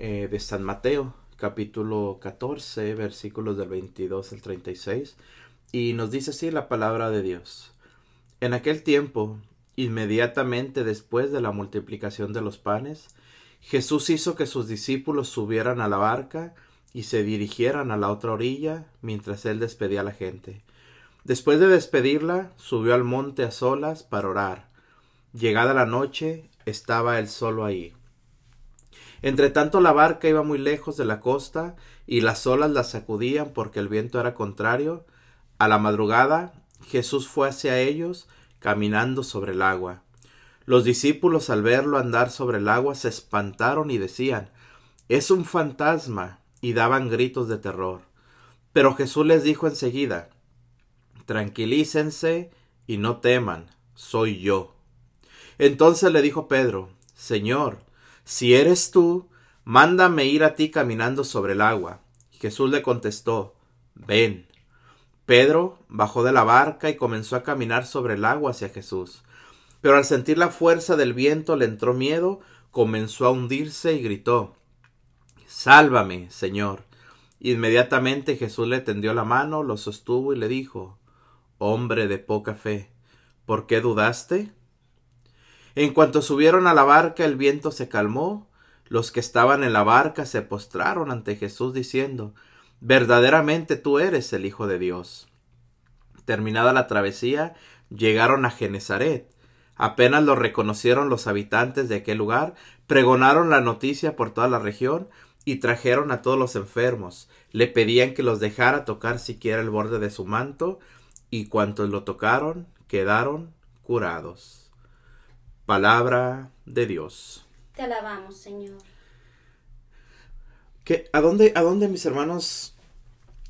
eh, de San Mateo, capítulo 14, versículos del 22 al 36, y nos dice así la palabra de Dios. En aquel tiempo, inmediatamente después de la multiplicación de los panes, Jesús hizo que sus discípulos subieran a la barca y se dirigieran a la otra orilla mientras él despedía a la gente. Después de despedirla, subió al monte a solas para orar. Llegada la noche, estaba él solo ahí. Entre tanto la barca iba muy lejos de la costa y las olas la sacudían porque el viento era contrario. A la madrugada Jesús fue hacia ellos caminando sobre el agua. Los discípulos al verlo andar sobre el agua se espantaron y decían Es un fantasma y daban gritos de terror. Pero Jesús les dijo enseguida Tranquilícense y no teman, soy yo. Entonces le dijo Pedro Señor, si eres tú, mándame ir a ti caminando sobre el agua. Jesús le contestó, ven. Pedro bajó de la barca y comenzó a caminar sobre el agua hacia Jesús. Pero al sentir la fuerza del viento le entró miedo, comenzó a hundirse y gritó, Sálvame, Señor. Inmediatamente Jesús le tendió la mano, lo sostuvo y le dijo, Hombre de poca fe, ¿por qué dudaste? En cuanto subieron a la barca el viento se calmó, los que estaban en la barca se postraron ante Jesús diciendo, Verdaderamente tú eres el Hijo de Dios. Terminada la travesía, llegaron a Genezaret. Apenas lo reconocieron los habitantes de aquel lugar, pregonaron la noticia por toda la región y trajeron a todos los enfermos. Le pedían que los dejara tocar siquiera el borde de su manto, y cuantos lo tocaron quedaron curados. Palabra de Dios. Te alabamos, Señor. ¿Qué, a, dónde, ¿A dónde, mis hermanos,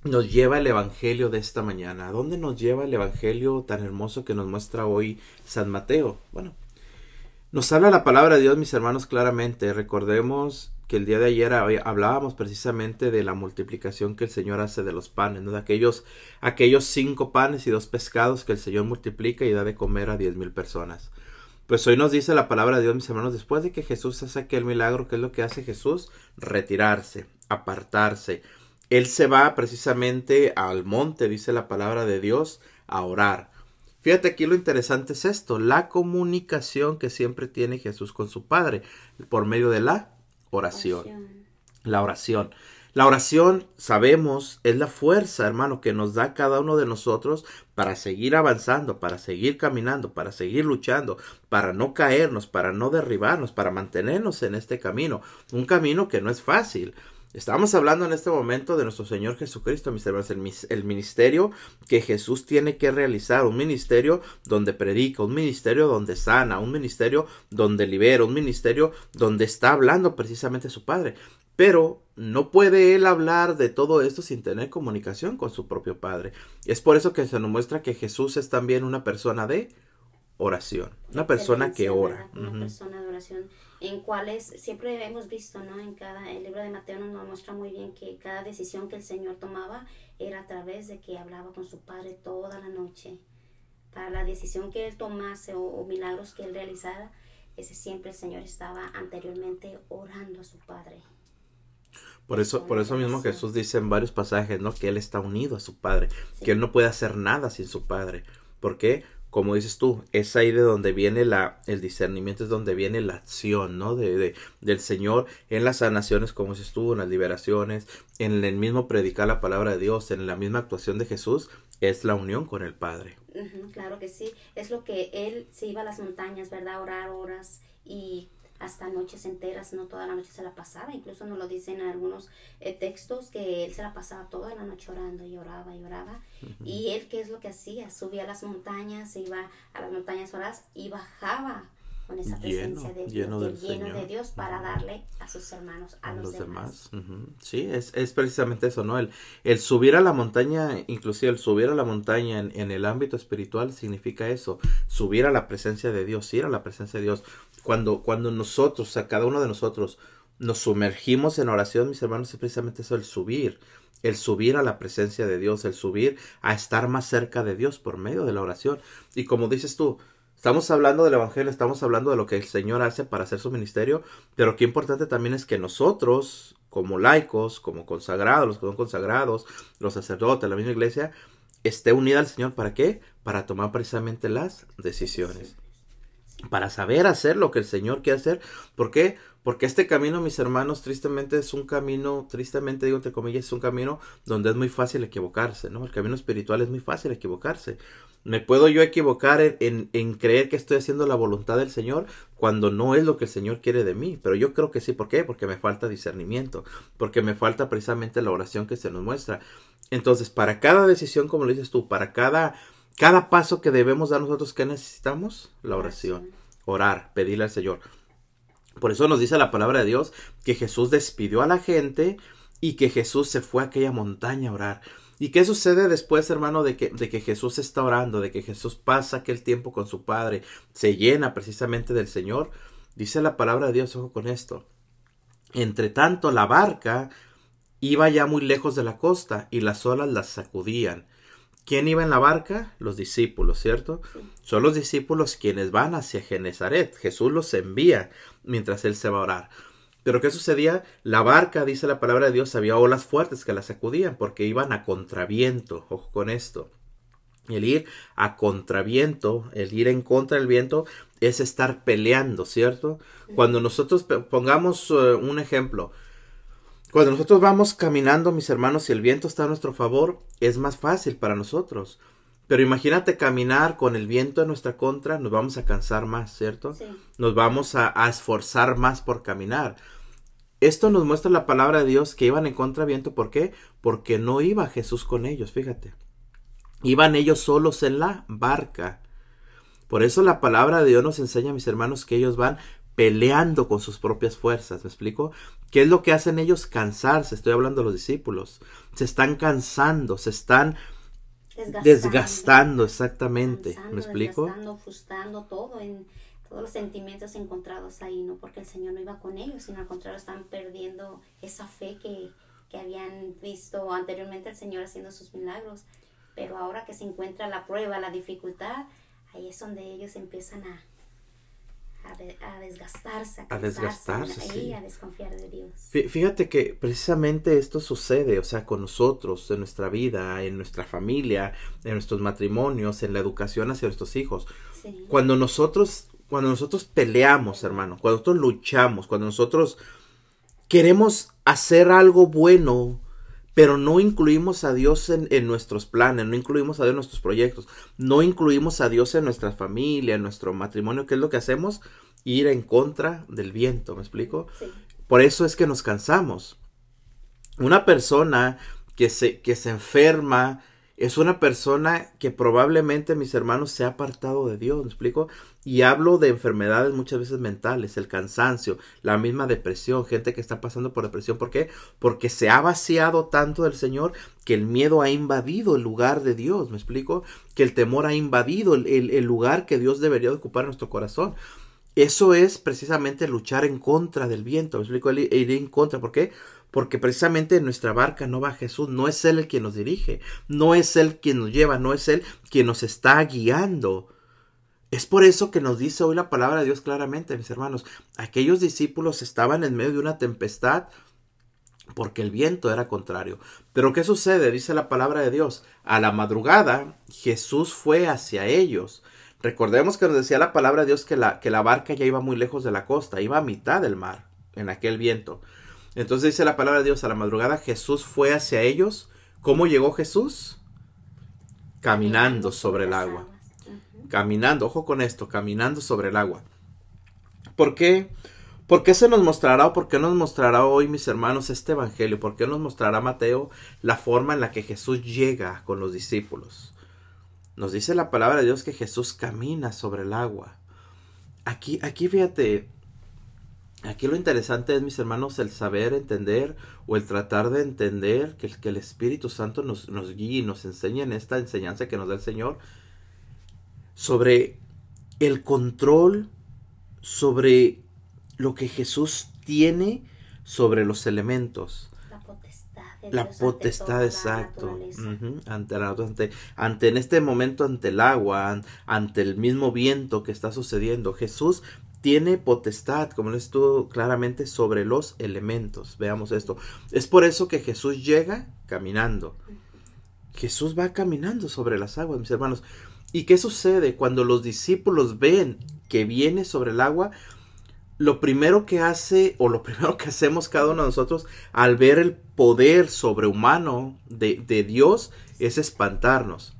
nos lleva el Evangelio de esta mañana? ¿A dónde nos lleva el Evangelio tan hermoso que nos muestra hoy San Mateo? Bueno, nos habla la palabra de Dios, mis hermanos, claramente. Recordemos que el día de ayer hablábamos precisamente de la multiplicación que el Señor hace de los panes, ¿no? de aquellos, aquellos cinco panes y dos pescados que el Señor multiplica y da de comer a diez mil personas. Pues hoy nos dice la palabra de Dios, mis hermanos, después de que Jesús hace aquel milagro, ¿qué es lo que hace Jesús? Retirarse, apartarse. Él se va precisamente al monte, dice la palabra de Dios, a orar. Fíjate aquí lo interesante es esto, la comunicación que siempre tiene Jesús con su Padre por medio de la oración. oración. La oración. La oración, sabemos, es la fuerza, hermano, que nos da cada uno de nosotros para seguir avanzando, para seguir caminando, para seguir luchando, para no caernos, para no derribarnos, para mantenernos en este camino. Un camino que no es fácil. Estamos hablando en este momento de nuestro Señor Jesucristo, mis hermanos, el, el, ministerio que Jesús tiene que realizar, un ministerio donde predica, un ministerio donde sana, un ministerio donde libera, un ministerio donde está hablando precisamente su Padre. Pero no puede él hablar de todo esto sin tener comunicación con su propio Padre. Es por eso que se nos muestra que Jesús es también una persona de oración, una persona que ora. Una persona de oración, en cuales siempre hemos visto, ¿no? En cada, el libro de Mateo nos muestra muy bien que cada decisión que el Señor tomaba era a través de que hablaba con su Padre toda la noche. Para la decisión que él tomase o, o milagros que él realizara, ese siempre el Señor estaba anteriormente orando a su Padre. Por eso, por eso mismo Jesús dice en varios pasajes, ¿no? Que Él está unido a su Padre, que Él no puede hacer nada sin su Padre. ¿Por qué? Como dices tú, es ahí de donde viene la, el discernimiento, es donde viene la acción, ¿no? De, de, del Señor en las sanaciones, como dices tú, en las liberaciones, en el mismo predicar la palabra de Dios, en la misma actuación de Jesús, es la unión con el Padre. claro que sí, es lo que Él se iba a las montañas, ¿verdad? Orar horas y hasta noches enteras, no toda la noche se la pasaba, incluso nos lo dicen en algunos eh, textos que él se la pasaba toda la noche orando y oraba y oraba. Y él, ¿qué es lo que hacía? Subía a las montañas, iba a las montañas horas y bajaba con esa presencia de lleno Dios, lleno de Dios para darle a sus hermanos, a, los, demás. Sí, es, es, precisamente eso, ¿no? El, el subir a la montaña, inclusive el subir a la montaña en, en, el ámbito espiritual significa eso, subir a la presencia de Dios, ir a la presencia de Dios. Cuando, cuando nosotros, a cada uno de nosotros, nos sumergimos en oración, mis hermanos, es precisamente eso, el subir, el subir a la presencia de Dios, el subir a estar más cerca de Dios por medio de la oración. Y como dices tú, Estamos hablando del Evangelio, estamos hablando de lo que el Señor hace para hacer su ministerio, pero qué importante también es que nosotros, como laicos, como consagrados, los que son consagrados, los sacerdotes, la misma iglesia, esté unida al Señor. ¿Para qué? Para tomar precisamente las decisiones. Para saber hacer lo que el Señor quiere hacer. ¿Por qué? Porque este camino, mis hermanos, tristemente es un camino, tristemente digo entre comillas, es un camino donde es muy fácil equivocarse, ¿no? El camino espiritual es muy fácil equivocarse. Me puedo yo equivocar en, en, creer que estoy haciendo la voluntad del Señor cuando no es lo que el Señor quiere de mí. Pero yo creo que sí. ¿Por qué? Porque me falta discernimiento. Porque me falta precisamente la oración que se nos muestra. Entonces, para cada decisión, como lo dices tú, para cada, cada paso que debemos dar nosotros, ¿qué necesitamos? La oración. Orar, pedirle al Señor. Por eso nos dice la palabra de Dios que Jesús despidió a la gente y que Jesús se fue a aquella montaña a orar. ¿Y qué sucede después, hermano, de que, de que Jesús está orando, de que Jesús pasa aquel tiempo con su Padre, se llena precisamente del Señor? Dice la palabra de Dios, ojo con esto. Entre tanto, la barca iba ya muy lejos de la costa y las olas las sacudían. ¿Quién iba en la barca? Los discípulos, ¿cierto? Son los discípulos quienes van hacia Genezaret. Jesús los envía mientras él se va a orar. Pero ¿qué sucedía? La barca, dice la palabra de Dios, había olas fuertes que la sacudían porque iban a contraviento. Ojo con esto. El ir a contraviento, el ir en contra del viento, es estar peleando, ¿cierto? Cuando nosotros pongamos eh, un ejemplo, cuando nosotros vamos caminando, mis hermanos, y el viento está a nuestro favor, es más fácil para nosotros. Pero imagínate caminar con el viento en nuestra contra, nos vamos a cansar más, ¿cierto? Nos vamos a, esforzar más por caminar. Esto nos muestra la palabra de Dios que iban en contra viento. ¿Por qué? Porque no iba Jesús con ellos, fíjate. Iban ellos solos en la barca. Por eso la palabra de Dios nos enseña, mis hermanos, que ellos van peleando con sus propias fuerzas. ¿Me explico? ¿Qué es lo que hacen ellos? Cansarse. Estoy hablando de los discípulos. Se están cansando, se están desgastando, exactamente. ¿Me explico? Desgastando, frustrando todo en todos los sentimientos encontrados ahí, no porque el Señor no iba con ellos, sino al contrario están perdiendo esa fe que, que habían visto anteriormente el Señor haciendo sus milagros. Pero ahora que se encuentra la prueba, la dificultad, ahí es donde ellos empiezan a, a, desgastarse, a, desgastarse, a desconfiar de Dios. Fíjate que precisamente esto sucede, o sea, con nosotros, en nuestra vida, en nuestra familia, en nuestros matrimonios, en la educación hacia nuestros hijos. Cuando nosotros, cuando nosotros peleamos, hermano, cuando nosotros luchamos, cuando nosotros queremos hacer algo bueno, pero no incluimos a Dios en, nuestros planes, no incluimos a Dios en nuestros proyectos, no incluimos a Dios en nuestra familia, en nuestro matrimonio, ¿qué es lo que hacemos? Ir en contra del viento, ¿me explico? Por eso es que nos cansamos. Una persona que se, que se enferma, es una persona que probablemente, mis hermanos, se ha apartado de Dios, ¿me explico? Y hablo de enfermedades muchas veces mentales, el cansancio, la misma depresión, gente que está pasando por depresión. ¿Por qué? Porque se ha vaciado tanto del Señor que el miedo ha invadido el lugar de Dios, ¿me explico? Que el temor ha invadido el, lugar que Dios debería ocupar en nuestro corazón. Eso es precisamente luchar en contra del viento, ¿me explico? Ir en contra, ¿por qué? Precisamente en nuestra barca no va Jesús, no es Él el quien nos dirige, no es Él quien nos lleva, no es Él quien nos está guiando. Es por eso que nos dice hoy la palabra de Dios claramente, mis hermanos, aquellos discípulos estaban en medio de una tempestad porque el viento era contrario. Pero ¿qué sucede? Dice la palabra de Dios. A la madrugada Jesús fue hacia ellos. Recordemos que nos decía la palabra de Dios que la, que la barca ya iba muy lejos de la costa, iba a mitad del mar en aquel viento. Entonces dice la palabra de Dios, a la madrugada Jesús fue hacia ellos. ¿Cómo llegó Jesús? Caminando sobre el agua. Caminando, ojo con esto, caminando sobre el agua. ¿Por qué? ¿Por qué se nos mostrará por qué nos mostrará hoy, mis hermanos, este evangelio? ¿Por qué nos mostrará Mateo la forma en la que Jesús llega con los discípulos? Nos dice la palabra de Dios que Jesús camina sobre el agua. Aquí, aquí fíjate, Aquí lo interesante es, mis hermanos, el saber entender o el tratar de entender que, que el Espíritu Santo nos, nos guíe y nos enseñe en esta enseñanza que nos da el Señor sobre el control, sobre lo que Jesús tiene sobre los elementos. La potestad. de La Dios ante potestad, la ante, la- ante, ante en este momento, ante el agua, an- ante el mismo viento que está sucediendo. Jesús tiene potestad, como lo estuvo claramente, sobre los elementos. Veamos esto. Es por eso que Jesús llega caminando. Jesús va caminando sobre las aguas, mis hermanos. ¿Y qué sucede cuando los discípulos ven que viene sobre el agua? Lo primero que hace, o lo primero que hacemos cada uno de nosotros al ver el poder sobrehumano de, de Dios es espantarnos.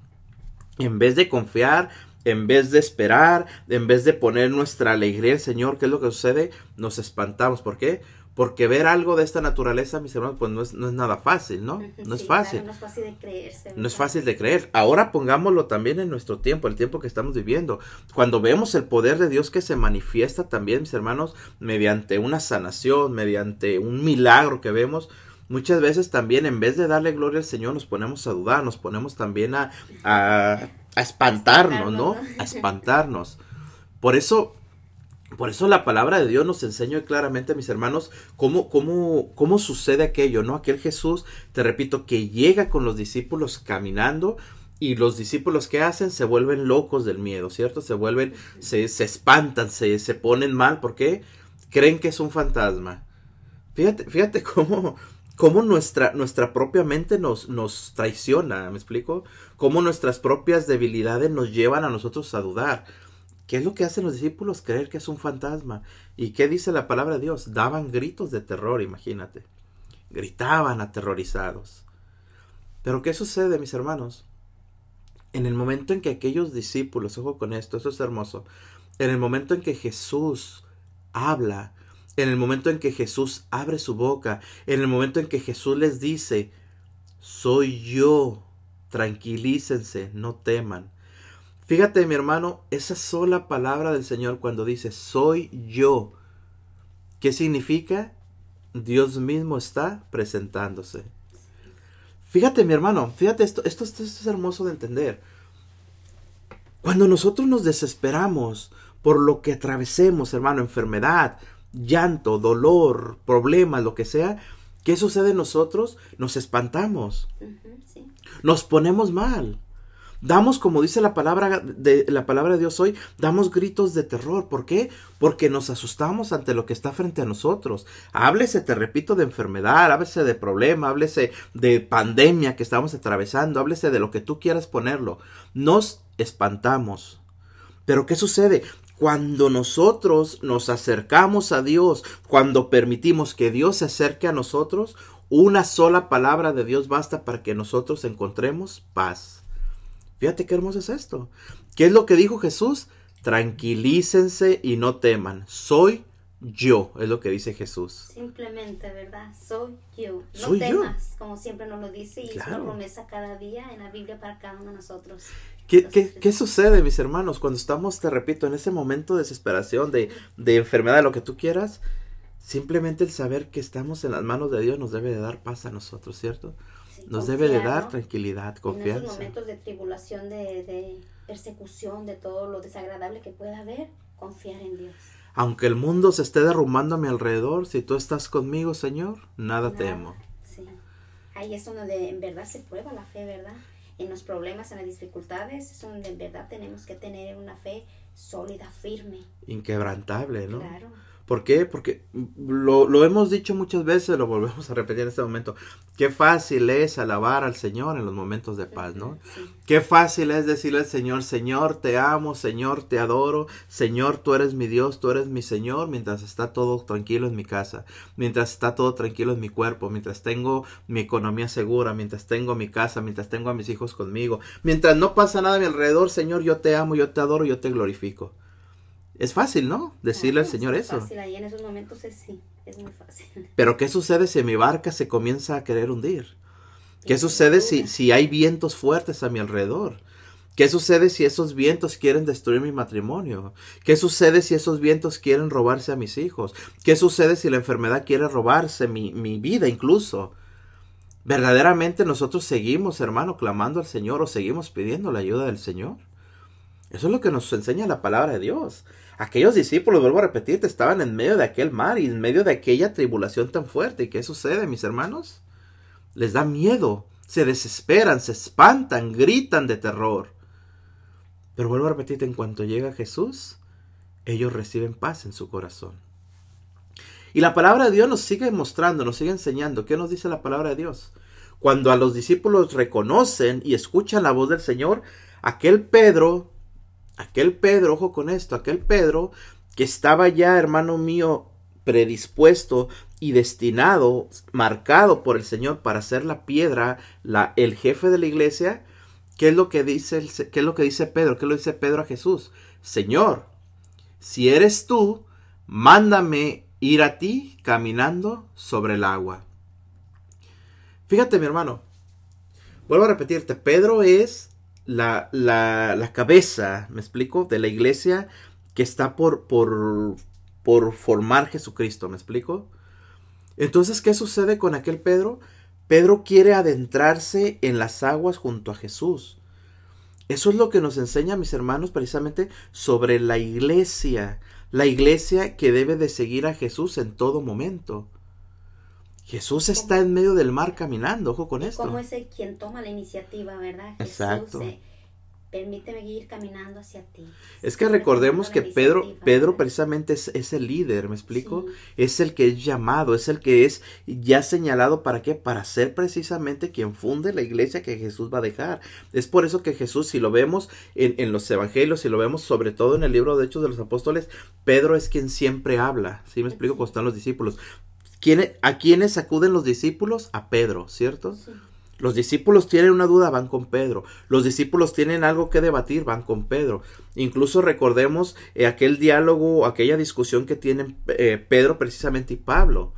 En vez de confiar, en vez de esperar, en vez de poner nuestra alegría en el Señor, ¿qué es lo que sucede? Nos espantamos. ¿Por qué? Porque ver algo de esta naturaleza, mis hermanos, pues no es, no es nada fácil, ¿no? No es fácil. claro, no es fácil de creerse. No es fácil de creer. Ahora pongámoslo también en nuestro tiempo, el tiempo que estamos viviendo. Cuando vemos el poder de Dios que se manifiesta también, mis hermanos, mediante una sanación, mediante un milagro que vemos, muchas veces también en vez de darle gloria al Señor nos ponemos a dudar, nos ponemos también a, a, a espantarnos, ¿no? A espantarnos. Por eso, por eso la palabra de Dios nos enseña claramente, mis hermanos, cómo, cómo, cómo sucede aquello, ¿no? Aquel Jesús, te repito, que llega con los discípulos caminando y los discípulos que hacen se vuelven locos del miedo, ¿cierto? Se vuelven, se, se espantan, se, se ponen mal, ¿por qué? Creen que es un fantasma. Fíjate, fíjate cómo, cómo nuestra, nuestra propia mente nos, nos traiciona, ¿me explico? Cómo nuestras propias debilidades nos llevan a nosotros a dudar. ¿Qué es lo que hacen los discípulos? Creer que es un fantasma. ¿Y qué dice la palabra de Dios? Daban gritos de terror, imagínate. Gritaban aterrorizados. Pero ¿qué sucede, mis hermanos? En el momento en que aquellos discípulos, ojo con esto, eso es hermoso, en el momento en que Jesús habla, en el momento en que Jesús abre su boca, en el momento en que Jesús les dice, soy yo, tranquilícense, no teman. Fíjate, mi hermano, esa sola palabra del Señor cuando dice, soy yo, ¿qué significa? Dios mismo está presentándose. Fíjate, mi hermano, fíjate esto, esto, esto es hermoso de entender. Cuando nosotros nos desesperamos por lo que atravesemos, hermano, enfermedad, llanto, dolor, problemas, lo que sea, ¿qué sucede en nosotros? Nos espantamos, sí. nos ponemos mal. Damos, como dice la palabra de la palabra de Dios hoy, damos gritos de terror. ¿Por qué? Porque nos asustamos ante lo que está frente a nosotros. Háblese, te repito, de enfermedad, háblese de problema, háblese de pandemia que estamos atravesando, háblese de lo que tú quieras ponerlo. Nos espantamos. Pero ¿qué sucede? Cuando nosotros nos acercamos a Dios, cuando permitimos que Dios se acerque a nosotros, una sola palabra de Dios basta para que nosotros encontremos paz. Fíjate qué hermoso es esto. ¿Qué es lo que dijo Jesús? Tranquilícense y no teman. Soy yo, es lo que dice Jesús. Simplemente, ¿verdad? Soy yo. No Soy yo. temas, como siempre nos lo dice, y es Claro. una promesa cada día en la Biblia para cada uno de nosotros. ¿Qué, qué, qué sucede, mis hermanos, cuando estamos, te repito, en ese momento de desesperación, de, de enfermedad, lo que tú quieras? Simplemente el saber que estamos en las manos de Dios nos debe de dar paz a nosotros, ¿cierto? Sí, Nos debe de dar ¿no? tranquilidad, En esos confianza. momentos de tribulación, de, de persecución, de todo lo desagradable que pueda haber, confiar en Dios. Aunque el mundo se esté derrumbando a mi alrededor, si tú estás conmigo, Señor, nada Nada. temo. Sí. Ahí es donde en verdad se prueba la fe, ¿verdad? En los problemas, en las dificultades, es donde en verdad tenemos que tener una fe sólida, firme. Inquebrantable, ¿no? Claro. ¿Por qué? Porque lo, lo hemos dicho muchas veces, lo volvemos a repetir en este momento. Qué fácil es alabar al Señor en los momentos de paz, ¿no? Sí. Qué fácil es decirle al Señor, Señor, te amo, Señor, te adoro, Señor, tú eres mi Dios, tú eres mi Señor, mientras está todo tranquilo en mi casa, mientras está todo tranquilo en mi cuerpo, mientras tengo mi economía segura, mientras tengo mi casa, mientras tengo a mis hijos conmigo, mientras no pasa nada a mi alrededor, Señor, yo te amo, yo te adoro, yo te glorifico. Es fácil, ¿no? Decirle al Señor es eso. Fácil. Ahí en esos momentos es, sí, es muy fácil. Pero ¿qué sucede si mi barca se comienza a querer hundir? ¿Qué sucede si, si hay vientos fuertes a mi alrededor? ¿Qué sucede si esos vientos quieren destruir mi matrimonio? ¿Qué sucede si esos vientos quieren robarse a mis hijos? ¿Qué sucede si la enfermedad quiere robarse mi, mi vida incluso? ¿Verdaderamente nosotros seguimos, hermano, clamando al Señor o seguimos pidiendo la ayuda del Señor? Eso es lo que nos enseña la palabra de Dios. Aquellos discípulos, vuelvo a repetirte, estaban en medio de aquel mar y en medio de aquella tribulación tan fuerte. ¿Y qué sucede, mis hermanos? les da miedo, se desesperan, se espantan, gritan de terror. Pero vuelvo a repetirte, en cuanto llega Jesús, ellos reciben paz en su corazón. Y la palabra de Dios nos sigue mostrando, nos sigue enseñando. ¿Qué nos dice la palabra de Dios? Cuando a los discípulos reconocen y escuchan la voz del Señor, aquel Pedro, aquel Pedro, ojo con esto, aquel Pedro que estaba ya, hermano mío, predispuesto y destinado, marcado por el Señor para ser la piedra, el jefe de la iglesia, ¿qué es lo que dice, qué es lo que dice Pedro? ¿Qué lo dice Pedro a Jesús? Señor, si eres tú, mándame ir a ti caminando sobre el agua. Fíjate, mi hermano, vuelvo a repetirte, Pedro es la, la, cabeza, me explico, de la iglesia que está por, por, por formar Jesucristo, ¿me explico? Entonces, ¿qué sucede con aquel Pedro? Pedro quiere adentrarse en las aguas junto a Jesús. Eso es lo que nos enseña, mis hermanos, precisamente sobre la iglesia. La iglesia que debe de seguir a Jesús en todo momento. Jesús está en medio del mar caminando, ojo con esto. Como es el quien toma la iniciativa, ¿verdad? Exacto. Jesús, permíteme ir caminando hacia ti. Es que recordemos que Pedro, Pedro precisamente es, el líder, ¿me explico? Es el que es llamado, es el que es ya señalado para qué? Para ser precisamente quien funde la iglesia que Jesús va a dejar. Es por eso que Jesús, si lo vemos en, en los evangelios, si lo vemos sobre todo en el libro de Hechos de los Apóstoles, Pedro es quien siempre habla, ¿sí me explico? Cuando están los discípulos. ¿A quiénes acuden los discípulos? A Pedro, ¿cierto? Sí. Los discípulos tienen una duda, van con Pedro. Los discípulos tienen algo que debatir, van con Pedro. Incluso recordemos eh, aquel diálogo, aquella discusión que tienen eh, Pedro precisamente y Pablo.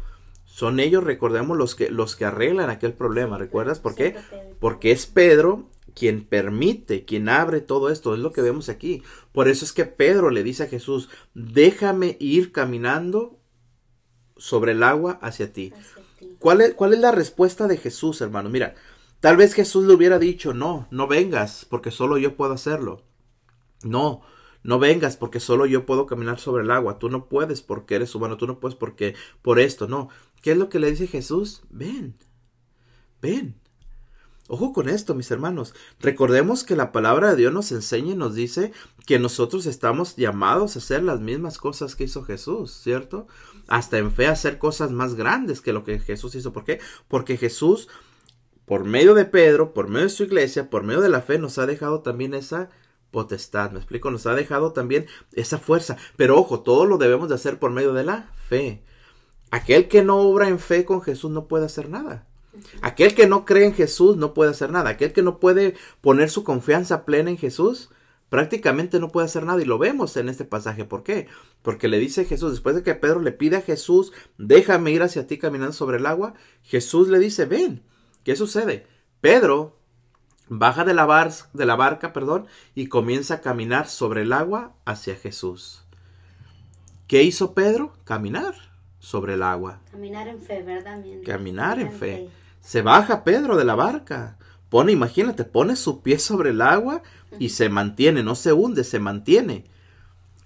Son ellos, recordemos, los que, los que arreglan aquel problema. ¿Recuerdas por qué? Porque es Pedro quien permite, quien abre todo esto. Es lo que vemos aquí. Por eso es que Pedro le dice a Jesús, déjame ir caminando sobre el agua hacia ti. ¿Cuál es, ¿Cuál es la respuesta de Jesús, hermano? Mira, Tal vez Jesús le hubiera dicho, no, no vengas, porque solo yo puedo hacerlo. No, no vengas porque solo yo puedo caminar sobre el agua. Tú no puedes porque eres humano, tú no puedes porque por esto, no. ¿Qué es lo que le dice Jesús? Ven, ven. Ojo con esto, mis hermanos. Recordemos que la palabra de Dios nos enseña y nos dice que nosotros estamos llamados a hacer las mismas cosas que hizo Jesús, ¿cierto? Hasta en fe hacer cosas más grandes que lo que Jesús hizo. ¿Por qué? Porque Jesús por medio de Pedro, por medio de su iglesia, por medio de la fe, nos ha dejado también esa potestad, me explico, nos ha dejado también esa fuerza. Pero ojo, todo lo debemos de hacer por medio de la fe. Aquel que no obra en fe con Jesús no puede hacer nada. Aquel que no cree en Jesús no puede hacer nada. Aquel que no puede poner su confianza plena en Jesús, prácticamente no puede hacer nada. Y lo vemos en este pasaje. ¿Por qué? Porque le dice Jesús, después de que Pedro le pide a Jesús, déjame ir hacia ti caminando sobre el agua, Jesús le dice, ven. ¿Qué sucede? Pedro baja de la, de la barca perdón, y comienza a caminar sobre el agua hacia Jesús. ¿Qué hizo Pedro? Caminar sobre el agua. Caminar en fe, ¿verdad? Caminar en fe. Se baja Pedro de la barca. Pone, imagínate, pone su pie sobre el agua y se mantiene, no se hunde, se mantiene.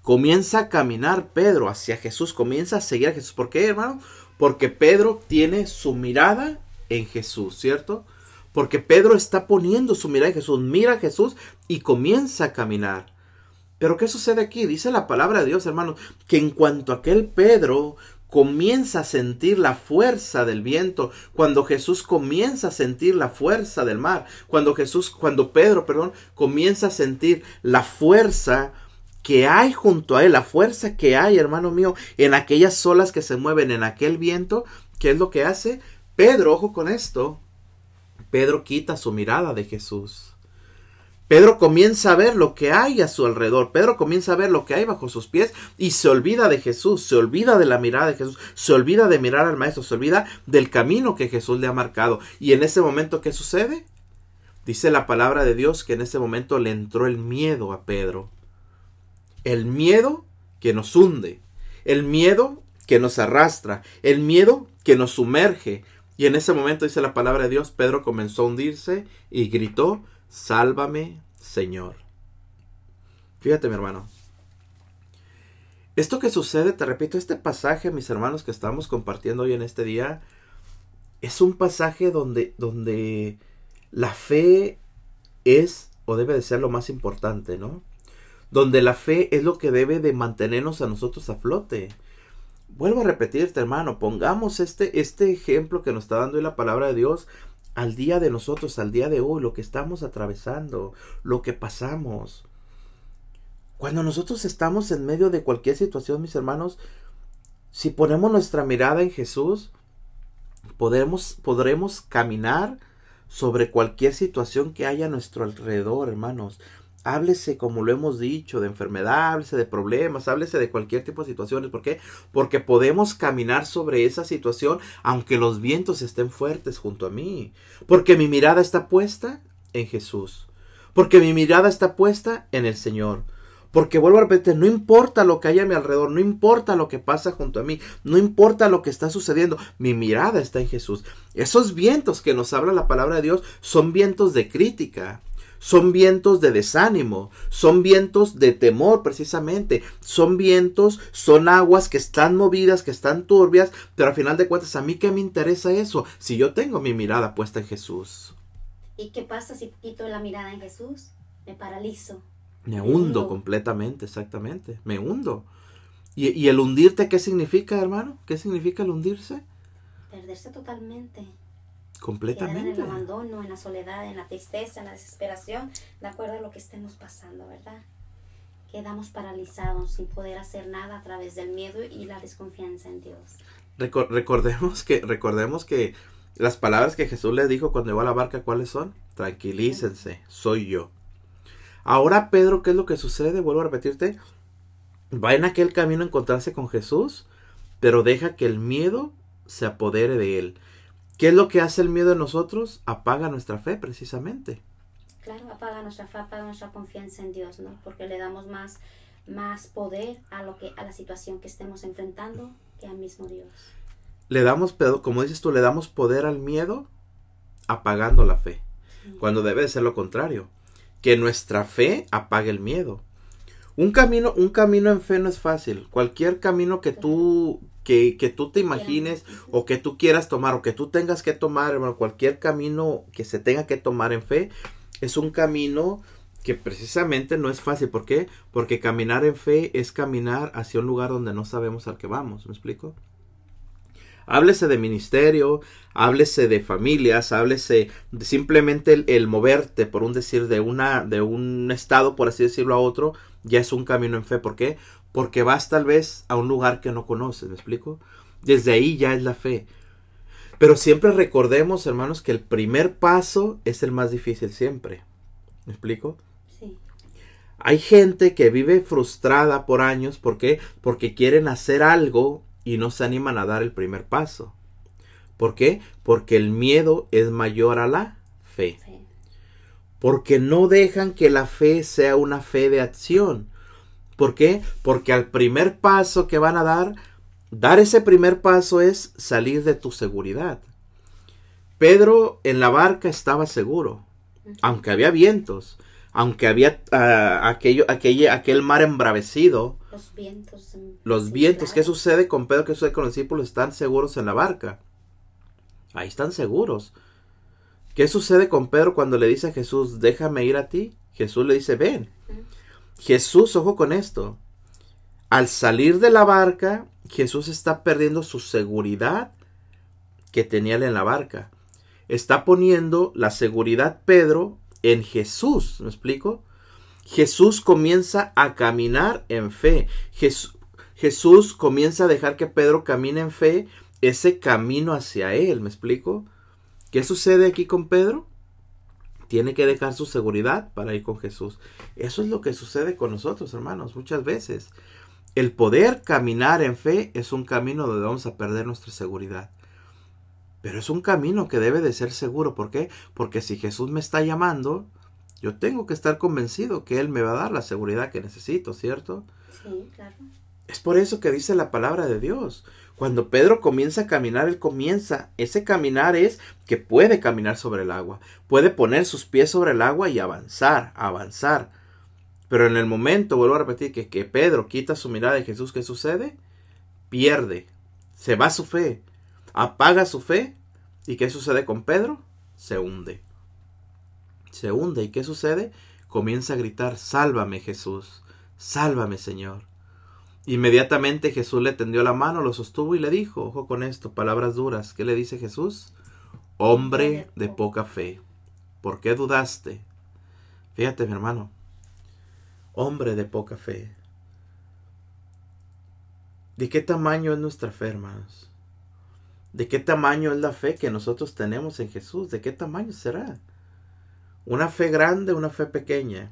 Comienza a caminar Pedro hacia Jesús, comienza a seguir a Jesús. ¿Por qué, hermano? Porque Pedro tiene su mirada en Jesús, ¿cierto? Porque Pedro está poniendo su mirada en Jesús, mira a Jesús y comienza a caminar. Pero ¿qué sucede aquí? Dice la palabra de Dios, hermanos, que en cuanto aquel Pedro comienza a sentir la fuerza del viento, cuando Jesús comienza a sentir la fuerza del mar, cuando Jesús, cuando Pedro, perdón, comienza a sentir la fuerza que hay junto a él, la fuerza que hay, hermano mío, en aquellas olas que se mueven en aquel viento, ¿qué es lo que hace? Pedro, ojo con esto, Pedro quita su mirada de Jesús. Pedro comienza a ver lo que hay a su alrededor. Pedro comienza a ver lo que hay bajo sus pies y se olvida de Jesús, se olvida de la mirada de Jesús, se olvida de mirar al Maestro, se olvida del camino que Jesús le ha marcado. Y en ese momento, ¿qué sucede? Dice la palabra de Dios que en ese momento le entró el miedo a Pedro. El miedo que nos hunde, el miedo que nos arrastra, el miedo que nos sumerge, y en ese momento dice la palabra de Dios, Pedro comenzó a hundirse y gritó, sálvame, Señor. Fíjate, mi hermano. Esto que sucede, te repito, este pasaje, mis hermanos, que estamos compartiendo hoy en este día, es un pasaje donde, donde la fe es o debe de ser lo más importante, ¿no? Donde la fe es lo que debe de mantenernos a nosotros a flote. Vuelvo a repetirte, hermano, pongamos este, este ejemplo que nos está dando hoy la palabra de Dios al día de nosotros, al día de hoy, lo que estamos atravesando, lo que pasamos. Cuando nosotros estamos en medio de cualquier situación, mis hermanos, si ponemos nuestra mirada en Jesús, podremos, podremos caminar sobre cualquier situación que haya a nuestro alrededor, hermanos. Háblese, como lo hemos dicho, de enfermedad, háblese de problemas, háblese de cualquier tipo de situaciones. ¿Por qué? Porque podemos caminar sobre esa situación aunque los vientos estén fuertes junto a mí. Porque mi mirada está puesta en Jesús. Porque mi mirada está puesta en el Señor. Porque vuelvo a repetir, no importa lo que haya a mi alrededor, no importa lo que pasa junto a mí, no importa lo que está sucediendo, mi mirada está en Jesús. Esos vientos que nos habla la palabra de Dios son vientos de crítica, son vientos de desánimo, son vientos de temor precisamente, son vientos, son aguas que están movidas, que están turbias, pero al final de cuentas, ¿a mí qué me interesa eso? Si yo tengo mi mirada puesta en Jesús. ¿Y qué pasa si quito la mirada en Jesús? Me paralizo me hundo completamente, exactamente. Me hundo. ¿Y, el hundirte qué significa, hermano? ¿Qué significa el hundirse? Perderse totalmente. Completamente. en el abandono, en la soledad, en la tristeza, en la desesperación, de acuerdo a lo que estemos pasando, ¿verdad? Quedamos paralizados sin poder hacer nada a través del miedo y la desconfianza en Dios. recordemos que, recordemos que las palabras que Jesús le dijo cuando llegó a la barca, ¿cuáles son? Tranquilícense, soy yo. Ahora Pedro, ¿qué es lo que sucede? Vuelvo a repetirte. Va en aquel camino a encontrarse con Jesús, pero deja que el miedo se apodere de él. ¿Qué es lo que hace el miedo en nosotros? Apaga nuestra fe, precisamente. Claro, apaga nuestra fe, apaga nuestra confianza en Dios, ¿no? Porque le damos más, más poder a lo que, a la situación que estemos enfrentando que al mismo Dios. Le damos, como dices tú, le damos poder al miedo apagando la fe. Cuando debe de ser lo contrario que nuestra fe apague el miedo. Un camino, un camino en fe no es fácil. Cualquier camino que tú, que, que tú te imagines o que tú quieras tomar o que tú tengas que tomar, hermano, cualquier camino que se tenga que tomar en fe, es un camino que precisamente no es fácil. ¿Por qué? Porque caminar en fe es caminar hacia un lugar donde no sabemos al que vamos. ¿Me explico? Háblese de ministerio, háblese de familias, háblese de simplemente el, moverte, por un decir, de, una, de un estado, por así decirlo, a otro, ya es un camino en fe. ¿Por qué? Porque vas tal vez a un lugar que no conoces, ¿me explico? Desde ahí ya es la fe. Pero siempre recordemos, hermanos, que el primer paso es el más difícil siempre. ¿Me explico? Sí. Hay gente que vive frustrada por años, ¿por qué? Porque quieren hacer algo y no se animan a dar el primer paso. ¿Por qué? Porque el miedo es mayor a la fe. Porque no dejan que la fe sea una fe de acción. ¿Por qué? Porque al primer paso que van a dar, dar ese primer paso es salir de tu seguridad. Pedro en la barca estaba seguro, aunque había vientos, aunque había ah, aquello, aquel, aquel mar embravecido, los vientos. Los vientos. ¿Qué sucede con Pedro? ¿Qué sucede con los discípulos? Están seguros en la barca. Ahí están seguros. ¿Qué sucede con Pedro cuando le dice a Jesús, déjame ir a ti? Jesús le dice, ven. Jesús, ojo con esto. Al salir de la barca, Jesús está perdiendo su seguridad que tenía en la barca. Está poniendo la seguridad Pedro en Jesús, ¿me explico? Jesús comienza a caminar en fe. Jesús, comienza a dejar que Pedro camine en fe ese camino hacia él, ¿me explico? ¿Qué sucede aquí con Pedro? Tiene que dejar su seguridad para ir con Jesús. Eso es lo que sucede con nosotros, hermanos, muchas veces. El poder caminar en fe es un camino donde vamos a perder nuestra seguridad. Pero es un camino que debe de ser seguro. ¿Por qué? Porque si Jesús me está llamando, yo tengo que estar convencido que Él me va a dar la seguridad que necesito, ¿cierto? Sí, claro. Es por eso que dice la palabra de Dios. Cuando Pedro comienza a caminar, él comienza. Ese caminar es que puede caminar sobre el agua. Puede poner sus pies sobre el agua y avanzar, avanzar. Pero en el momento, vuelvo a repetir, que, que Pedro quita su mirada de Jesús, ¿qué sucede? Pierde. Se va su fe apaga su fe ¿Y qué sucede con Pedro? Se hunde. Se hunde. ¿Y qué sucede? Comienza a gritar, sálvame Jesús, sálvame Señor. Inmediatamente Jesús le tendió la mano, lo sostuvo y le dijo, ojo con esto, palabras duras. ¿Qué le dice Jesús? Hombre de poca fe, ¿por qué dudaste? Fíjate mi hermano, hombre de poca fe. ¿De qué tamaño es nuestra fe, hermanos? ¿De qué tamaño es la fe que nosotros tenemos en Jesús? ¿De qué tamaño será? ¿Una fe grande, una fe pequeña?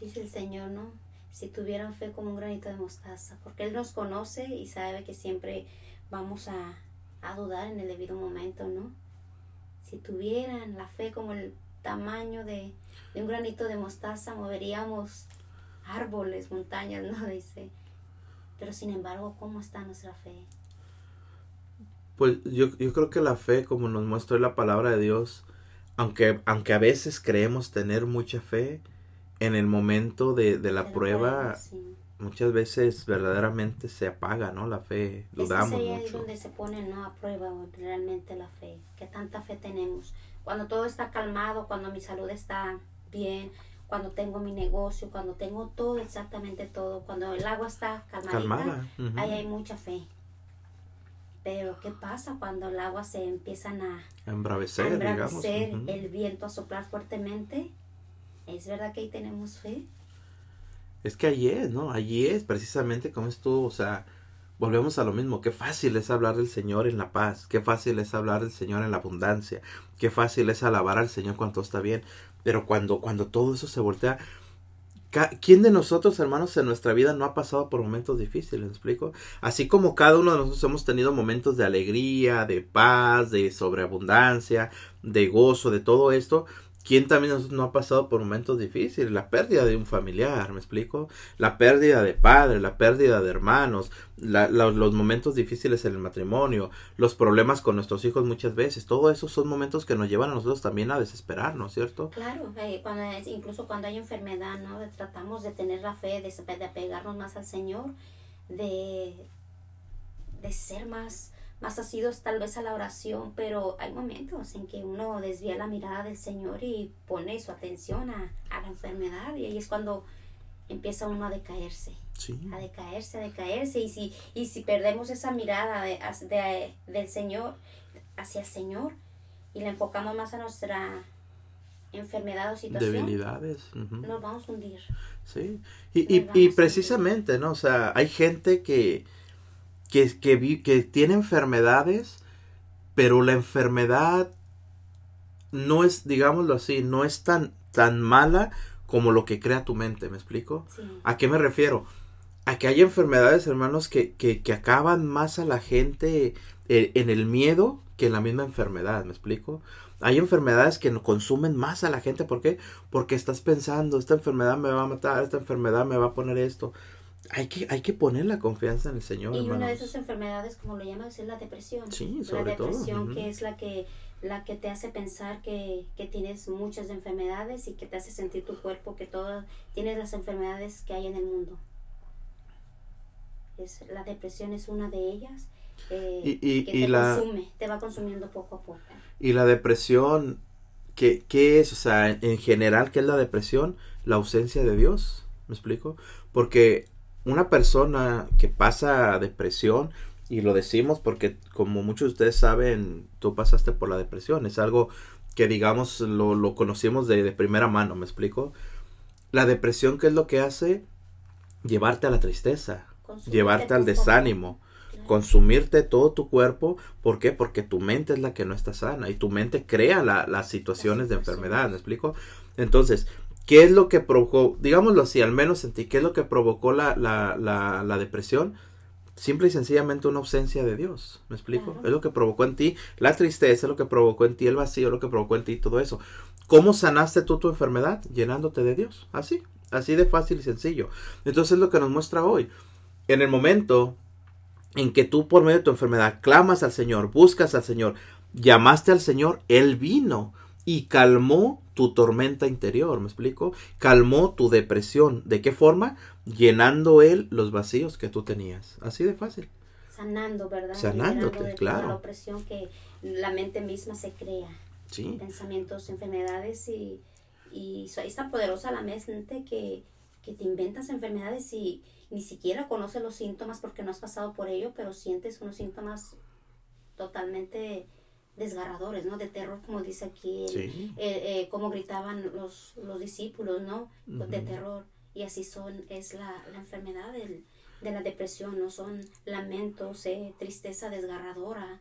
Dice el Señor, ¿no? Si tuvieran fe como un granito de mostaza, porque Él nos conoce y sabe que siempre vamos a, a dudar en el debido momento, ¿no? Si tuvieran la fe como el tamaño de, de un granito de mostaza, moveríamos árboles, montañas, ¿no? Dice. Pero sin embargo, ¿cómo está nuestra fe? Pues yo, yo creo que la fe, como nos muestra la palabra de Dios, aunque, aunque a veces creemos tener mucha fe, en el momento de, de la prueba, prueba, sí. muchas veces verdaderamente se apaga, ¿no? La fe, Es que dudamos ahí mucho. donde se pone ¿no? a prueba realmente la fe. ¿Qué tanta fe tenemos? Cuando todo está calmado, cuando mi salud está bien, cuando tengo mi negocio, cuando tengo todo, exactamente todo, cuando el agua está calmadita, Calmada. ujú. ahí hay mucha fe. Pero ¿qué pasa cuando el agua se empiezan a, A a embravecer, digamos. embravecer, ujú. el viento a soplar fuertemente? ¿Es verdad que ahí tenemos fe? Es que allí es, ¿no? Allí es precisamente como estuvo, o sea, volvemos a lo mismo, qué fácil es hablar del Señor en la paz, qué fácil es hablar del Señor en la abundancia, qué fácil es alabar al Señor cuando todo está bien, pero cuando, cuando todo eso se voltea, ¿quién de nosotros, hermanos, en nuestra vida no ha pasado por momentos difíciles? ¿Me explico? Así como cada uno de nosotros hemos tenido momentos de alegría, de paz, de sobreabundancia, de gozo, de todo esto, ¿Quién también no ha pasado por momentos difíciles? La pérdida de un familiar, ¿me explico? La pérdida de padre, la pérdida de hermanos, la- la- los momentos difíciles en el matrimonio, los problemas con nuestros hijos muchas veces. Todo eso son momentos que nos llevan a nosotros también a desesperarnos, ¿cierto? Claro, eh, cuando es- incluso cuando hay enfermedad, ¿no? Tratamos de tener la fe, de, de apegarnos más al Señor, de, de ser más, más asidos tal vez a la oración, pero hay momentos en que uno desvía la mirada del Señor y pone su atención a, a la enfermedad y ahí es cuando empieza uno a decaerse, Sí. a decaerse, a decaerse y si, y si perdemos esa mirada de, de- del Señor hacia el Señor y la enfocamos más a nuestra enfermedad o situación, Debilidades. ujú. nos vamos a hundir. Sí, y, y, y precisamente, ¿no? O sea, hay gente que, que, que, tiene enfermedades, pero la enfermedad no es, digámoslo así, no es tan, tan mala como lo que crea tu mente, ¿me explico? Sí, ¿A qué me refiero? A que hay enfermedades, hermanos, que, que, que acaban más a la gente eh, en el miedo que en la misma enfermedad, ¿me explico? Hay enfermedades que consumen más a la gente, ¿por qué? Porque estás pensando, esta enfermedad me va a matar, esta enfermedad me va a poner esto. Hay que, hay que poner la confianza en el Señor, y una de esas enfermedades, como lo llamas, es la depresión. Sí, la sobre todo, depresión ujú. que es la que la que te hace pensar que, que tienes muchas enfermedades y que te hace sentir tu cuerpo que todo tienes las enfermedades que hay en el mundo. Es, la depresión es una de ellas eh, Y- y- que y te la- consume, te va consumiendo poco a poco. Y la depresión, ¿qué, ¿qué es? O sea, en general, ¿qué es la depresión? La ausencia de Dios, ¿me explico? Porque una persona que pasa depresión, y lo decimos porque como muchos de ustedes saben, tú pasaste por la depresión, es algo que digamos lo, lo conocimos de, de primera mano, ¿me explico? La depresión, ¿qué es lo que hace? Llevarte a la tristeza, Consumirte llevarte al desánimo, Claro. consumirte todo tu cuerpo. ¿Por qué? Porque tu mente es la que no está sana y tu mente crea la- las situaciones de enfermedad, ¿me explico? Entonces, ¿qué es lo que provocó, digámoslo así, al menos en ti, qué es lo que provocó la, la, la, la depresión? Simple y sencillamente una ausencia de Dios, ¿me explico? Es lo que provocó en ti la tristeza, es lo que provocó en ti el vacío, es lo que provocó en ti todo eso. ¿Cómo sanaste tú tu enfermedad? Llenándote de Dios, así, así de fácil y sencillo. Entonces es lo que nos muestra hoy. En el momento en que tú por medio de tu enfermedad clamas al Señor, buscas al Señor, llamaste al Señor, Él vino y calmó tu tormenta interior, ¿me explico? Calmó tu depresión. ¿De qué forma? Llenando Él los vacíos que tú tenías. Así de fácil. sanando, ¿verdad? Sanándote, de claro. la opresión que, la mente misma se crea. Sí. Pensamientos, enfermedades y, y es tan poderosa la mente que, que te inventas enfermedades y ni siquiera conoces los síntomas porque no has pasado por ello, pero sientes unos síntomas totalmente desgarradores, ¿no? De terror, como dice aquí, Sí. eh, eh, como gritaban los, los discípulos, ¿no? De terror. Y así son, es la, la enfermedad del- de la depresión, ¿no? Son lamentos, eh, tristeza desgarradora,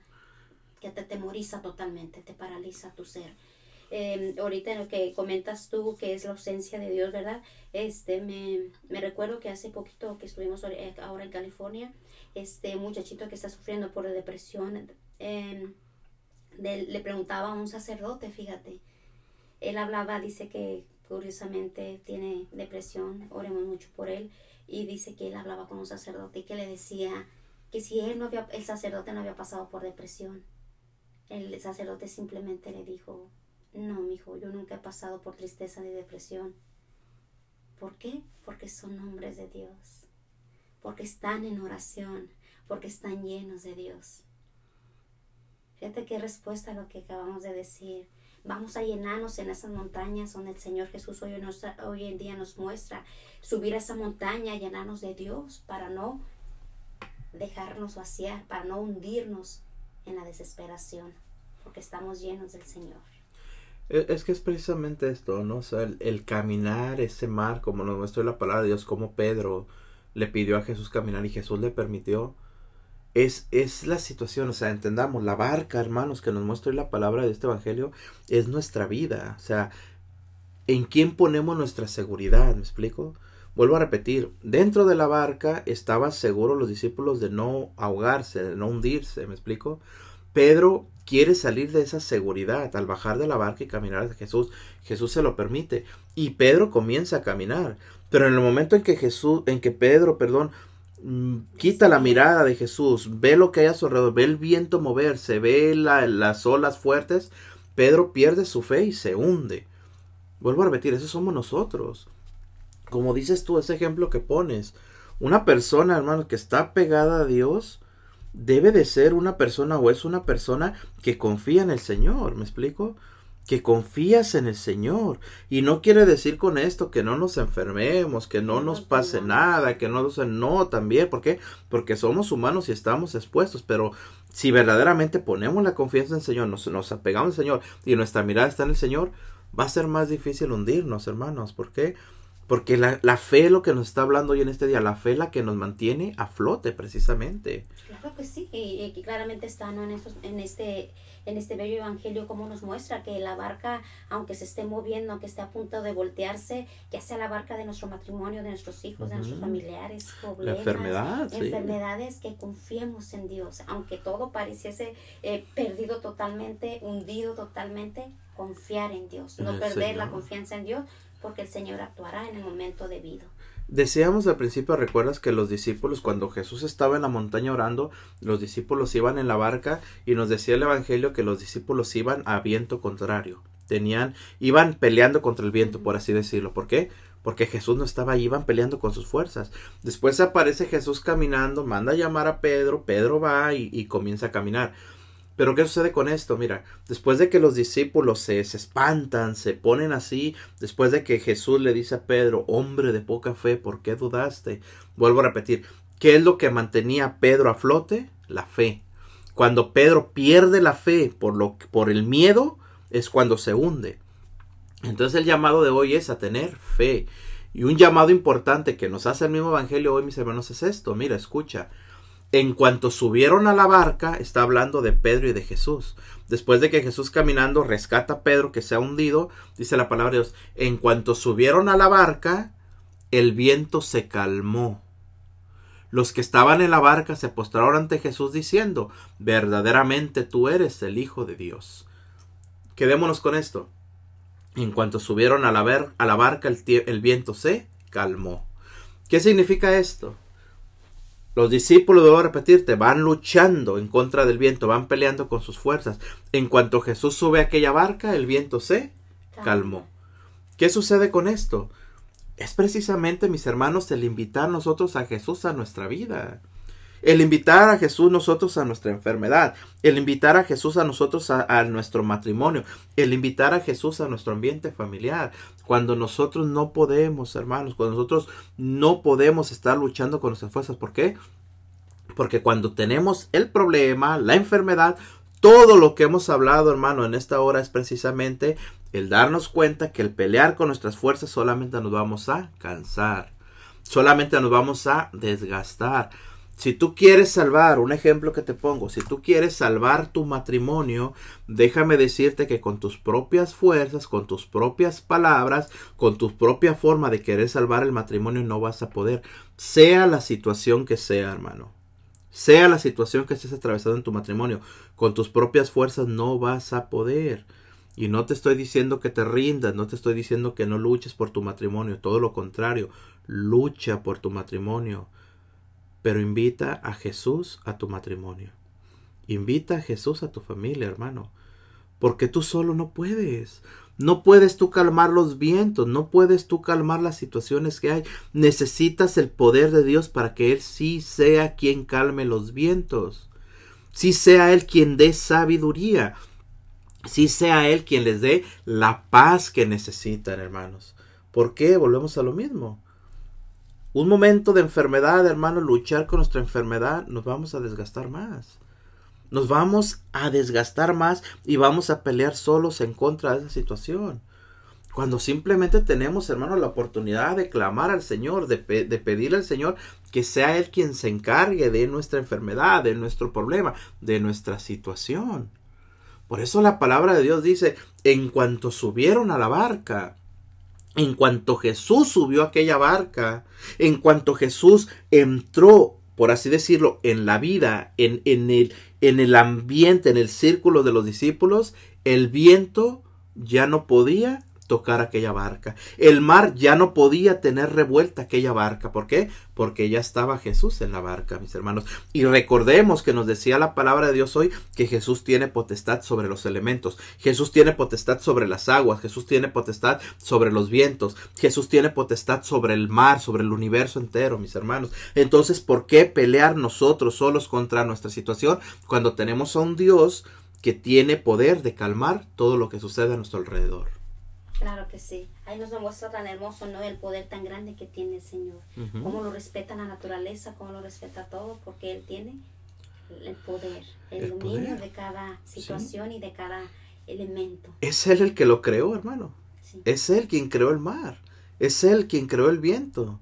que te temoriza totalmente, te paraliza tu ser. Eh, ahorita en lo que comentas tú, que es la ausencia de Dios, ¿verdad? Este, me, me recuerdo que hace poquito que estuvimos ahora- en California, este muchachito que está sufriendo por depresión, eh, de- le preguntaba a un sacerdote, fíjate, él hablaba, dice que curiosamente tiene depresión, oremos mucho por él, y dice que él hablaba con un sacerdote y que le decía que si él no había, el sacerdote no había pasado por depresión, el sacerdote simplemente le dijo, no, mijo, yo nunca he pasado por tristeza ni depresión. ¿Por qué? Porque son hombres de Dios, porque están en oración, porque están llenos de Dios. Fíjate qué respuesta a lo que acabamos de decir. Vamos a llenarnos en esas montañas donde el Señor Jesús hoy, hoy en día nos muestra. Subir a esa montaña, llenarnos de Dios para no dejarnos vaciar, para no hundirnos en la desesperación, porque estamos llenos del Señor. E- Es que es precisamente esto, ¿no? O sea, el, el caminar ese mar, como nos muestra la palabra de Dios, como Pedro le pidió a Jesús caminar y Jesús le permitió. Es, es la situación, o sea, entendamos, la barca, hermanos, que nos muestra la palabra de este evangelio, es nuestra vida. O sea, ¿en quién ponemos nuestra seguridad? ¿Me explico? Vuelvo a repetir, dentro de la barca estaban seguros los discípulos de no ahogarse, de no hundirse, ¿me explico? Pedro quiere salir de esa seguridad al bajar de la barca y caminar hacia Jesús. Jesús se lo permite y Pedro comienza a caminar. Pero en el momento en que Jesús, en que Pedro, perdón, quita la mirada de Jesús, ve lo que hay a su alrededor, ve el viento moverse, ve la- las olas fuertes, Pedro pierde su fe y se hunde. Vuelvo a repetir, eso somos nosotros. Como dices tú, ese ejemplo que pones, una persona, hermano, que está pegada a Dios, debe de ser una persona o es una persona que confía en el Señor, ¿me explico? Que confías en el Señor. Y no quiere decir con esto que no nos enfermemos, que no nos pase nada, que no nos... No, también, ¿por qué? Porque somos humanos y estamos expuestos, pero si verdaderamente ponemos la confianza en el Señor, nos, nos apegamos al Señor y nuestra mirada está en el Señor, va a ser más difícil hundirnos, hermanos. ¿Por qué? Porque la, la fe es lo que nos está hablando hoy en este día, la fe es la que nos mantiene a flote precisamente. Claro que sí, y, y claramente está ¿no? en, estos- en, este, en este bello evangelio como nos muestra que la barca, aunque se esté moviendo, aunque esté a punto de voltearse, ya sea la barca de nuestro matrimonio, de nuestros hijos, de nuestros familiares, La problemas, enfermedad, sí. enfermedades, que confiemos en Dios, aunque todo pareciese eh, perdido totalmente, hundido totalmente, confiar en Dios, no perder la confianza en Dios, porque el Señor actuará en el momento debido. Decíamos al principio, recuerdas que los discípulos, cuando Jesús estaba en la montaña orando, los discípulos iban en la barca y nos decía el Evangelio que los discípulos iban a viento contrario. Tenían, iban peleando contra el viento, por así decirlo. ¿Por qué? Porque Jesús no estaba ahí, iban peleando con sus fuerzas. Después aparece Jesús caminando, manda a llamar a Pedro, Pedro va y, y comienza a caminar. Pero ¿qué sucede con esto? Mira, después de que los discípulos se, espantan, se ponen así, después de que Jesús le dice a Pedro, hombre de poca fe, ¿por qué dudaste? Vuelvo a repetir, ¿qué es lo que mantenía a Pedro a flote? La fe. Cuando Pedro pierde la fe por, lo, por el miedo, es cuando se hunde. Entonces el llamado de hoy es a tener fe. Y un llamado importante que nos hace el mismo Evangelio hoy, mis hermanos, es esto. Mira, escucha. En cuanto subieron a la barca, está hablando de Pedro y de Jesús. Después de que Jesús caminando rescata a Pedro que se ha hundido, dice la palabra de Dios, en cuanto subieron a la barca, el viento se calmó. Los que estaban en la barca se postraron ante Jesús diciendo, verdaderamente tú eres el Hijo de Dios. Quedémonos con esto. En cuanto subieron a la, a la barca, el, el viento se calmó. ¿Qué significa esto? Los discípulos, debo repetirte, van luchando en contra del viento, van peleando con sus fuerzas. En cuanto Jesús sube a aquella barca, el viento se calmó. ¿Qué sucede con esto? Es precisamente, mis hermanos, el invitar nosotros a Jesús a nuestra vida. El invitar a Jesús nosotros a nuestra enfermedad, el invitar a Jesús a nosotros a, nuestro matrimonio, el invitar a Jesús a nuestro ambiente familiar, cuando nosotros no podemos, hermanos, cuando nosotros no podemos estar luchando con nuestras fuerzas. ¿Por qué? Porque cuando tenemos el problema, la enfermedad, todo lo que hemos hablado, hermano, en esta hora es precisamente el darnos cuenta que el pelear con nuestras fuerzas solamente nos vamos a cansar, solamente nos vamos a desgastar. Si tú quieres salvar, un ejemplo que te pongo, si tú quieres salvar tu matrimonio, déjame decirte que con tus propias fuerzas, con tus propias palabras, con tu propia forma de querer salvar el matrimonio no vas a poder, sea la situación que sea, hermano. Sea la situación que estés atravesando en tu matrimonio, con tus propias fuerzas no vas a poder. Y no te estoy diciendo que te rindas, no te estoy diciendo que no luches por tu matrimonio, todo lo contrario, lucha por tu matrimonio pero invita a Jesús a tu matrimonio. Invita a Jesús a tu familia, hermano. Porque tú solo no puedes. No puedes tú calmar los vientos, no puedes tú calmar las situaciones que hay. Necesitas el poder de Dios para que Él sí sea quien calme los vientos. Sí sea Él quien dé sabiduría. Sí sea Él quien les dé la paz que necesitan, hermanos. ¿Por qué? Volvemos a lo mismo un momento de enfermedad, hermano, luchar con nuestra enfermedad, nos vamos a desgastar más. Nos vamos a desgastar más y vamos a pelear solos en contra de esa situación. Cuando simplemente tenemos, hermano, la oportunidad de clamar al Señor, de, de pedirle al Señor que sea Él quien se encargue de nuestra enfermedad, de nuestro problema, de nuestra situación. Por eso la palabra de Dios dice, en cuanto subieron a la barca, en cuanto Jesús subió a aquella barca, en cuanto Jesús entró, por así decirlo, en la vida, en, en, el, en el ambiente, en el círculo de los discípulos, el viento ya no podía tocar aquella barca. El mar ya no podía tener revuelta aquella barca. ¿Por qué? Porque ya estaba Jesús en la barca, mis hermanos. Y recordemos que nos decía la palabra de Dios hoy que Jesús tiene potestad sobre los elementos. Jesús tiene potestad sobre las aguas. Jesús tiene potestad sobre los vientos. Jesús tiene potestad sobre el mar, sobre el universo entero, mis hermanos. Entonces, ¿por qué pelear nosotros solos contra nuestra situación cuando tenemos a un Dios que tiene poder de calmar todo lo que sucede a nuestro alrededor? Claro que sí. Ahí nos demuestra tan hermoso, ¿no? El poder tan grande que tiene el Señor. Cómo lo respeta la naturaleza, cómo lo respeta todo, porque Él tiene el poder, el, dominio de cada situación y de cada elemento. Es Él el que lo creó, hermano. Es Él quien creó el mar. Es Él quien creó el viento.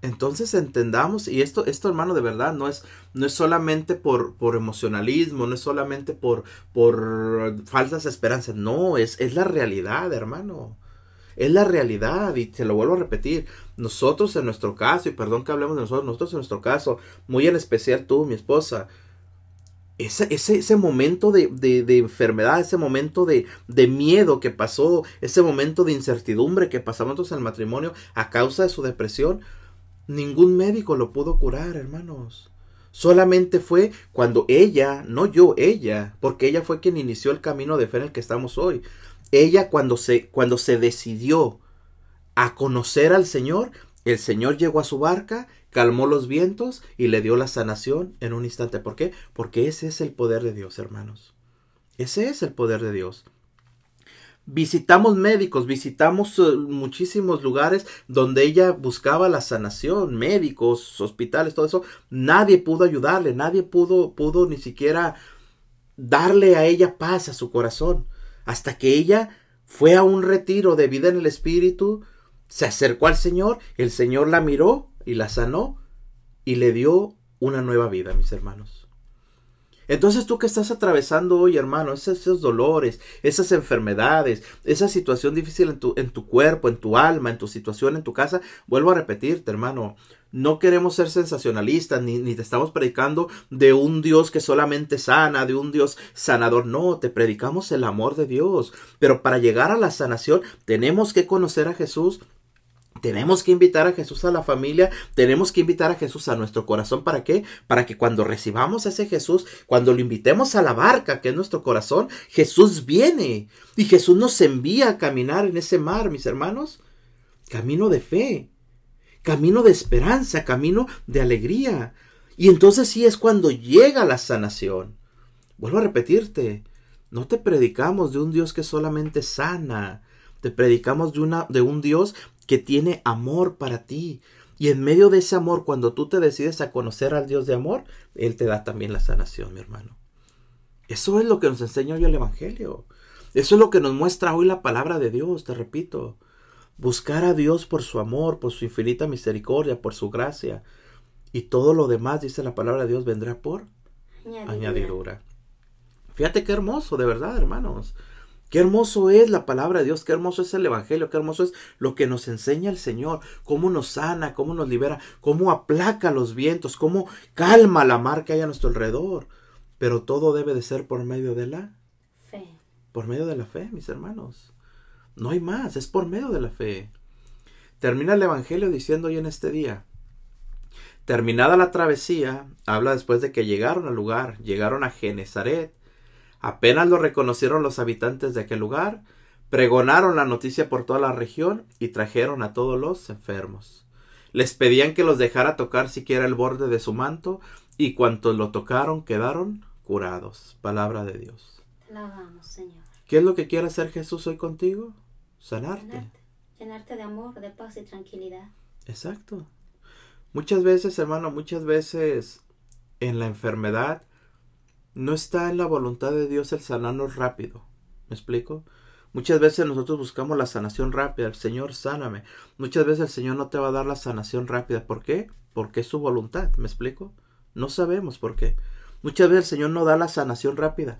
Entonces entendamos, y esto, esto hermano, de verdad, no es, no es solamente por, por emocionalismo, no es solamente por, por falsas esperanzas, no, es, es la realidad, hermano. Es la realidad, y te lo vuelvo a repetir. Nosotros en nuestro caso, y perdón que hablemos de nosotros, nosotros en nuestro caso, muy en especial tú, mi esposa, ese, ese, ese momento de, de, de, enfermedad, ese momento de, de, miedo que pasó, ese momento de incertidumbre que pasamos en el matrimonio a causa de su depresión, Ningún médico lo pudo curar, hermanos. Solamente fue cuando ella, no yo, ella, porque ella fue quien inició el camino de fe en el que estamos hoy. Ella cuando se, cuando se decidió a conocer al Señor, el Señor llegó a su barca, calmó los vientos y le dio la sanación en un instante. ¿Por qué? Porque ese es el poder de Dios, hermanos. Ese es el poder de Dios visitamos médicos, visitamos eh, muchísimos lugares donde ella buscaba la sanación, médicos, hospitales, todo eso. Nadie pudo ayudarle, nadie pudo, pudo ni siquiera darle a ella paz a su corazón. Hasta que ella fue a un retiro de vida en el Espíritu, se acercó al Señor, el Señor la miró y la sanó y le dio una nueva vida, mis hermanos. Entonces tú que estás atravesando hoy, hermano, esos, dolores, esas enfermedades, esa situación difícil en tu, en tu cuerpo, en tu alma, en tu situación, en tu casa, vuelvo a repetirte, hermano, no queremos ser sensacionalistas, ni, ni, te estamos predicando de un Dios que solamente sana, de un Dios sanador. No, te predicamos el amor de Dios. Pero para llegar a la sanación tenemos que conocer a Jesús, tenemos que invitar a Jesús a la familia, tenemos que invitar a Jesús a nuestro corazón. ¿Para qué? Para que cuando recibamos a ese Jesús, cuando lo invitemos a la barca, que es nuestro corazón, Jesús viene y Jesús nos envía a caminar en ese mar, mis hermanos. Camino de fe, camino de esperanza, camino de alegría. Y entonces sí es cuando llega la sanación. Vuelvo a repetirte, no te predicamos de un Dios que solamente sana, te predicamos de, una, de un Dios que tiene amor para ti. Y en medio de ese amor, cuando tú te decides a conocer al Dios de amor, Él te da también la sanación, mi hermano. Eso es lo que nos enseña hoy el Evangelio. Eso es lo que nos muestra hoy la palabra de Dios, te repito. Buscar a Dios por su amor, por su infinita misericordia, por su gracia. Y todo lo demás, dice la palabra de Dios, vendrá por añadidura. añadidura. Fíjate qué hermoso, de verdad, hermanos. Qué hermoso es la palabra de Dios, qué hermoso es el Evangelio, qué hermoso es lo que nos enseña el Señor, cómo nos sana, cómo nos libera, cómo aplaca los vientos, cómo calma la mar que hay a nuestro alrededor. Pero todo debe de ser por medio de la fe. Por medio de la fe, mis hermanos. No hay más, es por medio de la fe. Termina el Evangelio diciendo hoy en este día. Terminada la travesía, habla después de que llegaron al lugar, llegaron a Genezaret, apenas lo reconocieron los habitantes de aquel lugar, pregonaron la noticia por toda la región y trajeron a todos los enfermos. Les pedían que los dejara tocar siquiera el borde de su manto, y cuantos lo tocaron quedaron curados. Palabra de Dios. Alabamos, Señor. ¿Qué es lo que quiere hacer Jesús hoy contigo? Sanarte. Llenarte, de amor, de paz y tranquilidad. Exacto. Muchas veces, hermano, muchas veces en la enfermedad no está en la voluntad de Dios el sanarnos rápido. ¿Me explico? Muchas veces nosotros buscamos la sanación rápida. El Señor, sáname. Muchas veces el Señor no te va a dar la sanación rápida. ¿Por qué? Porque es su voluntad. ¿Me explico? No sabemos por qué. Muchas veces el Señor no da la sanación rápida,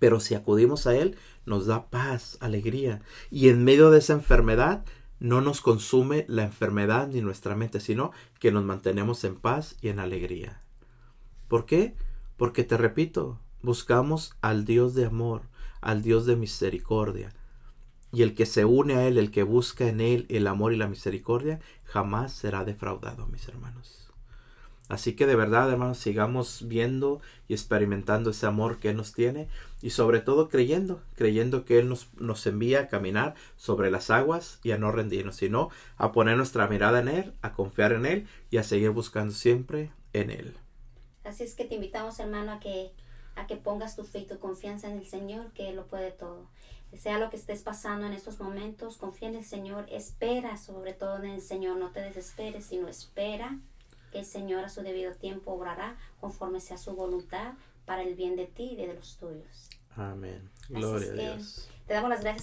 pero si acudimos a Él, nos da paz, alegría. Y en medio de esa enfermedad, no nos consume la enfermedad ni nuestra mente, sino que nos mantenemos en paz y en alegría. ¿Por qué? Porque te repito, buscamos al Dios de amor, al Dios de misericordia. Y el que se une a Él, el que busca en Él el amor y la misericordia, jamás será defraudado, mis hermanos. Así que de verdad, hermanos, sigamos viendo y experimentando ese amor que Él nos tiene y sobre todo creyendo, creyendo que Él nos, nos envía a caminar sobre las aguas y a no rendirnos, sino a poner nuestra mirada en Él, a confiar en Él y a seguir buscando siempre en Él. Así es que te invitamos, hermano, a que, a que pongas tu fe y tu confianza en el Señor, que Él lo puede todo. Sea lo que estés pasando en estos momentos, confía en el Señor, espera sobre todo en el Señor, no te desesperes, sino espera el Señor a su debido tiempo obrará conforme sea su voluntad para el bien de ti y de los tuyos. Amén. Gloria a Dios. Te damos las gracias.